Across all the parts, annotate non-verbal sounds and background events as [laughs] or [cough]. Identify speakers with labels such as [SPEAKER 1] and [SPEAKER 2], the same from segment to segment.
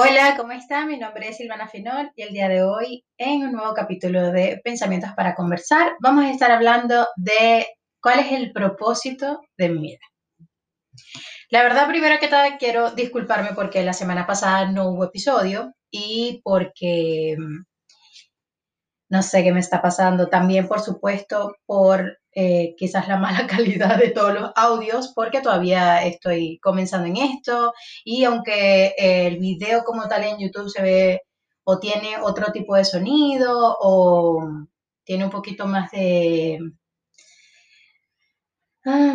[SPEAKER 1] Hola, ¿cómo está? Mi nombre es Silvana Finol y el día de hoy, en un nuevo capítulo de Pensamientos para Conversar, vamos a estar hablando de cuál es el propósito de mi vida. La verdad, primero que todo, quiero disculparme porque la semana pasada no hubo episodio y porque mm, no sé qué me está pasando. También, por supuesto, por eh, quizás la mala [laughs] calidad de todos los audios, porque todavía estoy comenzando en esto y aunque el video como tal en YouTube se ve o tiene otro tipo de sonido o tiene un poquito más de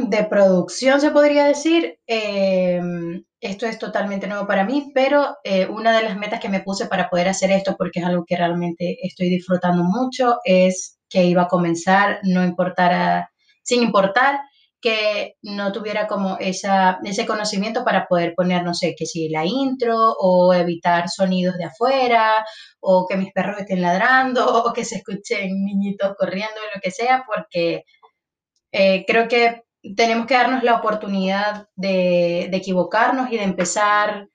[SPEAKER 1] de producción, se podría decir. Em, esto es totalmente nuevo para mí, pero eh, una de las metas que me puse para poder hacer esto, porque es algo que realmente estoy disfrutando mucho, es que iba a comenzar, no importara, sin importar que no tuviera como esa, ese conocimiento para poder poner, no sé, que si la intro o evitar sonidos de afuera o que mis perros estén ladrando [laughs] o que se escuchen niñitos corriendo, lo que sea, porque eh, creo que tenemos que darnos la oportunidad de, equivocarnos y de empezar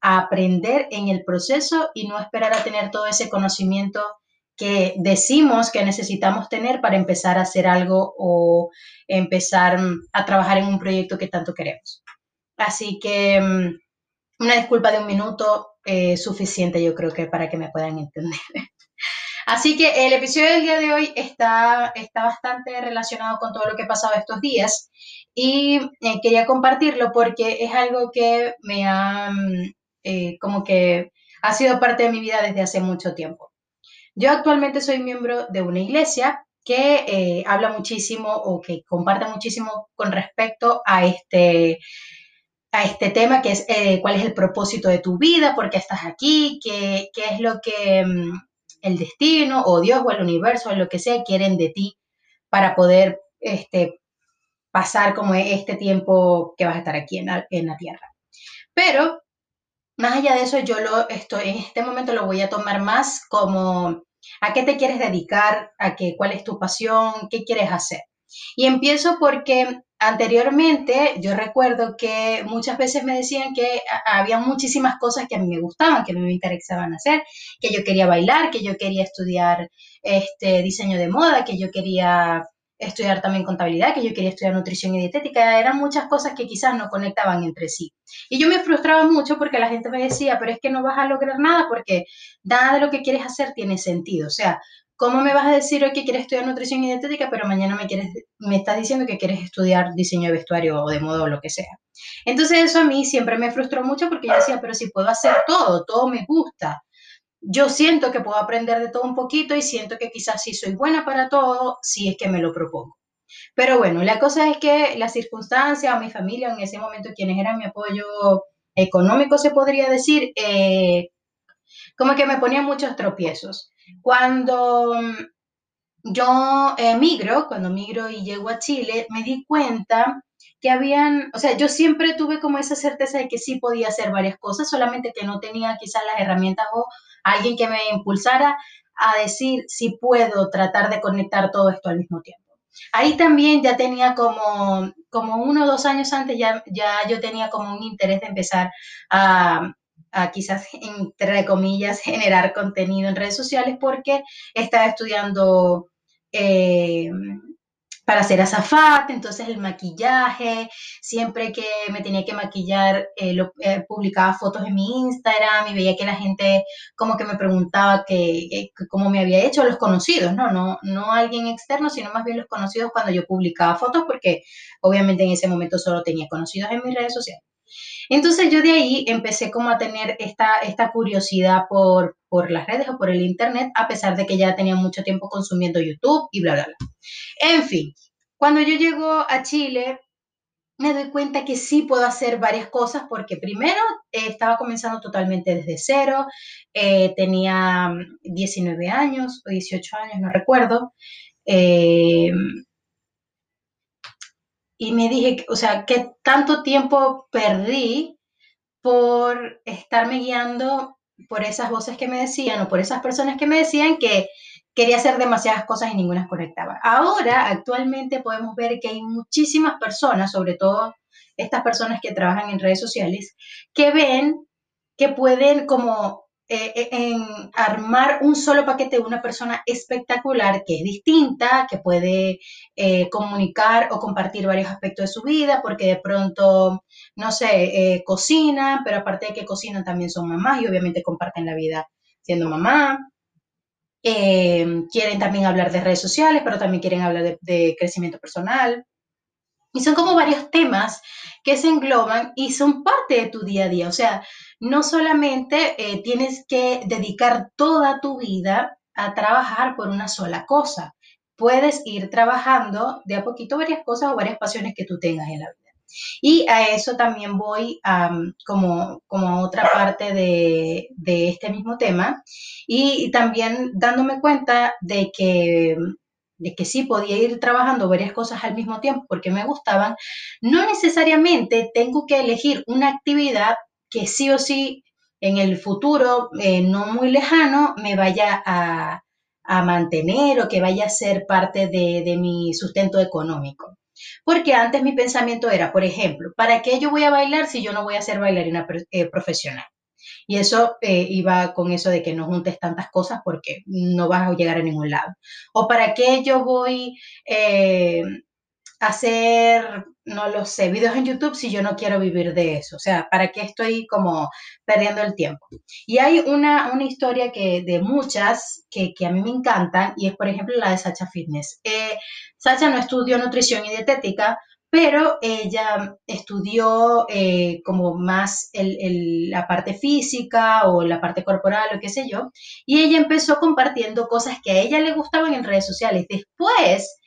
[SPEAKER 1] a aprender en el proceso y no esperar a tener todo ese conocimiento que decimos que necesitamos tener para empezar a hacer algo o empezar a trabajar en un proyecto que tanto queremos. Así que mm, una disculpa de un minuto es suficiente yo creo que para que me puedan entender. [laughs] Así que el episodio del día de hoy está, está bastante relacionado con todo lo que ha pasado estos días y eh, quería compartirlo porque es algo que me ha, mm, eh, como que ha sido parte de mi vida desde hace mucho tiempo. Yo actualmente soy miembro de una iglesia que eh, habla muchísimo o que comparte muchísimo con respecto a este, a este tema que es cuál es el propósito de tu vida, por qué estás aquí, qué, qué es lo que mm, el destino o Dios o el universo o lo que sea quieren de ti para poder este, pasar como este tiempo que vas a estar aquí en la, en la tierra. Pero más allá de eso, yo lo estoy, en este momento lo voy a tomar más como a qué te quieres dedicar, a qué, cuál es tu pasión, qué quieres hacer. Y empiezo porque anteriormente yo recuerdo que muchas veces me decían que había muchísimas cosas que a mí me gustaban, que a mí me interesaban hacer, que yo quería bailar, que yo quería estudiar este diseño de moda, que yo quería estudiar también contabilidad, que yo quería estudiar nutrición y dietética, eran muchas cosas que quizás no conectaban entre sí. Y yo me frustraba mucho porque la gente me decía, pero es que no vas a lograr nada porque nada de lo que quieres hacer tiene sentido. O sea, ¿Cómo me vas a decir hoy que quieres estudiar nutrición y dietética, pero mañana me, quieres, me estás diciendo que quieres estudiar diseño de vestuario o de moda o lo que sea? Entonces eso a mí siempre me frustró mucho porque yo decía, pero si puedo hacer todo, todo me gusta. Yo siento que puedo aprender de todo un poquito y siento que quizás sí soy buena para todo si es que me lo propongo. Pero bueno, la cosa es que las circunstancias o mi familia en ese momento, quienes eran mi apoyo económico, se podría decir, eh, como que me ponían muchos tropiezos. Cuando yo emigro, cuando migro y llego a Chile, me di cuenta que habían, o sea, yo siempre tuve como esa certeza de que sí podía hacer varias cosas, solamente que no tenía quizás las herramientas o alguien que me impulsara a decir si puedo tratar de conectar todo esto al mismo tiempo. Ahí también ya tenía como, como uno o dos años antes, ya, ya yo tenía como un interés de empezar a, quizás, entre comillas, generar contenido en redes sociales porque estaba estudiando eh, para hacer azafate, entonces el maquillaje, siempre que me tenía que maquillar, eh, eh, publicaba fotos en mi Instagram y veía que la gente como que me preguntaba que, cómo me había hecho, los conocidos, ¿no? ¿no? No alguien externo, sino más bien los conocidos cuando yo publicaba fotos, porque obviamente en ese momento solo tenía conocidos en mis redes sociales. Entonces yo de ahí empecé como a tener esta, esta curiosidad por, por las redes o por el Internet, a pesar de que ya tenía mucho tiempo consumiendo YouTube y bla, bla, bla. En fin, cuando yo llego a Chile, me doy cuenta que sí puedo hacer varias cosas porque primero eh, estaba comenzando totalmente desde cero, eh, tenía 19 años o 18 años, no recuerdo. Eh, y me dije, o sea, ¿qué tanto tiempo perdí por estarme guiando por esas voces que me decían o por esas personas que me decían que quería hacer demasiadas cosas y ninguna conectaba. Ahora, actualmente podemos ver que hay muchísimas personas, sobre todo estas personas que trabajan en redes sociales, que ven que pueden como eh, eh, en armar un solo paquete de una persona espectacular que es distinta, que puede eh, comunicar o compartir varios aspectos de su vida, porque de pronto, no sé, cocinan, pero aparte de que cocinan también son mamás y obviamente comparten la vida siendo mamá. quieren también hablar de redes sociales, pero también quieren hablar de crecimiento personal. Y son como varios temas que se engloban y son parte de tu día a día. O sea, no solamente eh, tienes que dedicar toda tu vida a trabajar por una sola cosa. Puedes ir trabajando de a poquito varias cosas o varias pasiones que tú tengas en la vida. Y a eso también voy como, como otra parte de, este mismo tema y también dándome cuenta de que de que sí podía ir trabajando varias cosas al mismo tiempo porque me gustaban, no necesariamente tengo que elegir una actividad que sí o sí en el futuro eh, no muy lejano me vaya a, mantener o que vaya a ser parte de, mi sustento económico. Porque antes mi pensamiento era, por ejemplo, ¿para qué yo voy a bailar si yo no voy a ser bailarina eh, profesional? Y eso eh, iba con eso de que no juntes tantas cosas porque no vas a llegar a ningún lado. O para qué yo voy a hacer no lo sé, videos en YouTube si yo no quiero vivir de eso. O sea, ¿para qué estoy como perdiendo el tiempo? Y hay una, una historia que de muchas que, a mí me encantan y es, por ejemplo, la de Sacha Fitness. Eh, Sacha no estudió nutrición y dietética, pero ella estudió eh, como más la parte física o la parte corporal o qué sé yo, y ella empezó compartiendo cosas que a ella le gustaban en redes sociales. Después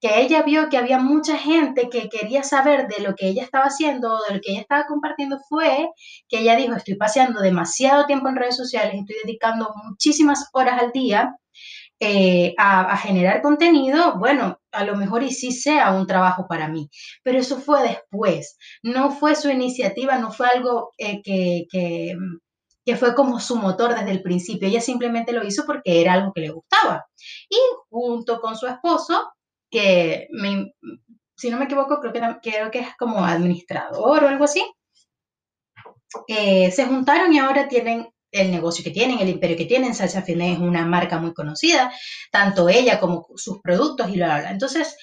[SPEAKER 1] que ella vio que había mucha gente que quería saber de lo que ella estaba haciendo, de lo que ella estaba compartiendo, fue que ella dijo, estoy paseando demasiado tiempo en redes sociales, estoy dedicando muchísimas horas al día eh, a, generar contenido, bueno, a lo mejor y sí sea un trabajo para mí, pero eso fue después, no fue su iniciativa, no fue algo eh, que, que, que fue como su motor desde el principio, ella simplemente lo hizo porque era algo que le gustaba. Y junto con su esposo, que si no me equivoco, creo que, creo que es como administrador o algo así. Eh, se juntaron y ahora tienen el negocio que tienen, el imperio que tienen. Sacha Fitness es una marca muy conocida, tanto ella como sus productos y lo habla. Entonces,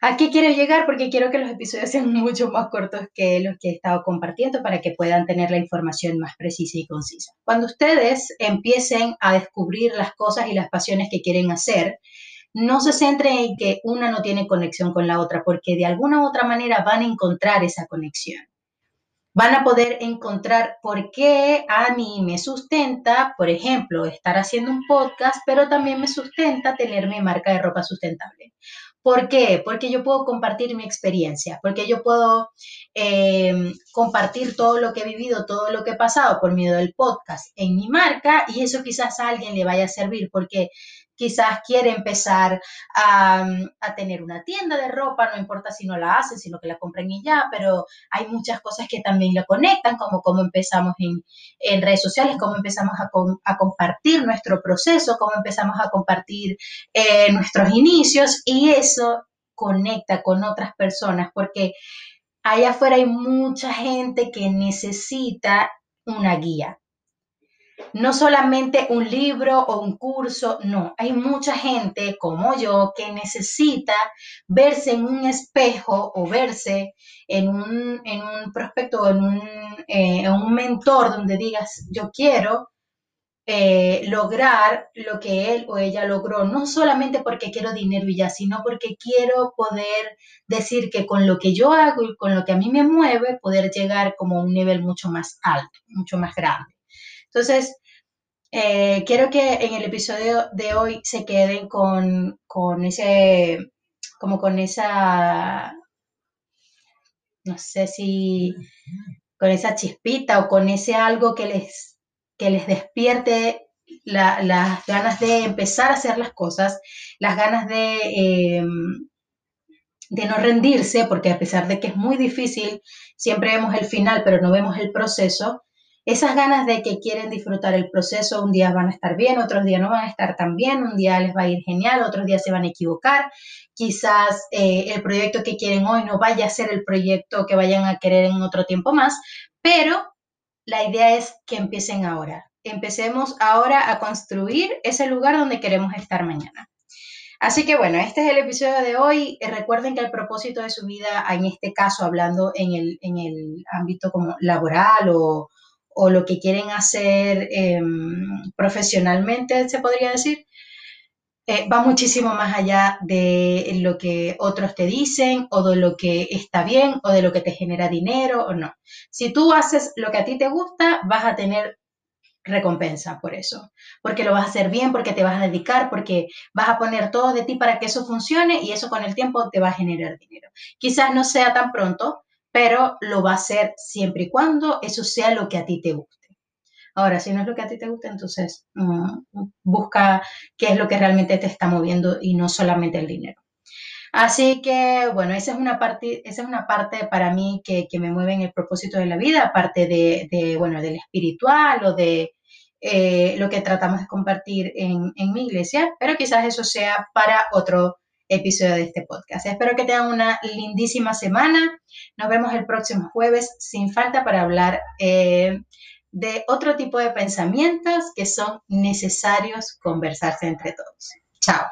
[SPEAKER 1] ¿a qué quiero llegar? Porque quiero que los episodios sean [laughs] mucho más cortos que los que he estado compartiendo para que puedan tener la información más precisa y concisa. Cuando ustedes empiecen a descubrir las cosas y las pasiones que quieren hacer, no se centren en que una no tiene conexión con la otra, porque de alguna u otra manera van a encontrar esa conexión. Van a poder encontrar por qué a mí me sustenta, por ejemplo, estar haciendo un podcast, pero también me sustenta tener mi marca de ropa sustentable. ¿Por qué? Porque yo puedo compartir mi experiencia, porque yo puedo eh, compartir todo lo que he vivido, todo lo que he pasado por medio del podcast en mi marca y eso quizás a alguien le vaya a servir, porque quizás quiere empezar a, tener una tienda de ropa, no importa si no la hacen, sino que la compren y ya, pero hay muchas cosas que también la conectan, como cómo empezamos en, redes sociales, cómo empezamos a, compartir nuestro proceso, cómo empezamos a compartir eh, nuestros inicios y eso conecta con otras personas porque allá afuera hay mucha gente que necesita una guía no solamente un libro o un curso, no, hay mucha gente como yo que necesita verse en un espejo o verse en un, en un prospecto, en un, eh, en un mentor donde digas, yo quiero eh, lograr lo que él o ella logró, no solamente porque quiero dinero y ya, sino porque quiero poder decir que con lo que yo hago y con lo que a mí me mueve, poder llegar como a un nivel mucho más alto, mucho más grande. Entonces, eh, quiero que en el episodio de hoy se queden con, ese, como con esa, no sé si, con esa chispita o con ese algo que les, que les despierte las ganas de empezar a hacer las cosas, las ganas de, em, de no rendirse, porque a pesar de que es muy difícil, siempre vemos el final, pero no vemos el proceso esas ganas de que quieren disfrutar el proceso, un día van a estar bien, otros días no van a estar tan bien, un día les va a ir genial, otros días se van a equivocar, quizás eh, el proyecto que quieren hoy no vaya a ser el proyecto que vayan a querer en otro tiempo más, pero la idea es que empiecen ahora. Empecemos ahora a construir ese lugar donde queremos estar mañana. Así que bueno, este es el episodio de hoy. Eh, recuerden que el propósito de su vida, en este caso hablando en el, en el ámbito como laboral o, o lo que quieren hacer em, profesionalmente, se podría decir, eh, va muchísimo más allá de lo que otros te dicen o de lo que está bien o de lo que te genera dinero o no. Si tú haces lo que a ti te gusta, vas a tener recompensa por eso, porque lo vas a hacer bien, porque te vas a dedicar, porque vas a poner todo de ti para que eso funcione y eso con el tiempo te va a generar dinero. Quizás no sea tan pronto, pero lo va a hacer siempre y cuando eso sea lo que a ti te guste. Ahora, si no es lo que a ti te gusta, entonces mm, busca qué es lo que realmente te está moviendo y no solamente el dinero. Así que, bueno, esa es una parte, esa es una parte para mí que, me mueve en el propósito de la vida, aparte de, bueno, del espiritual o de eh, lo que tratamos de compartir en, en mi iglesia, pero quizás eso sea para otro episodio de este podcast. Espero que tengan una lindísima semana. Nos vemos el próximo jueves sin falta para hablar eh, de otro tipo de pensamientos que son necesarios conversarse entre todos. Chao.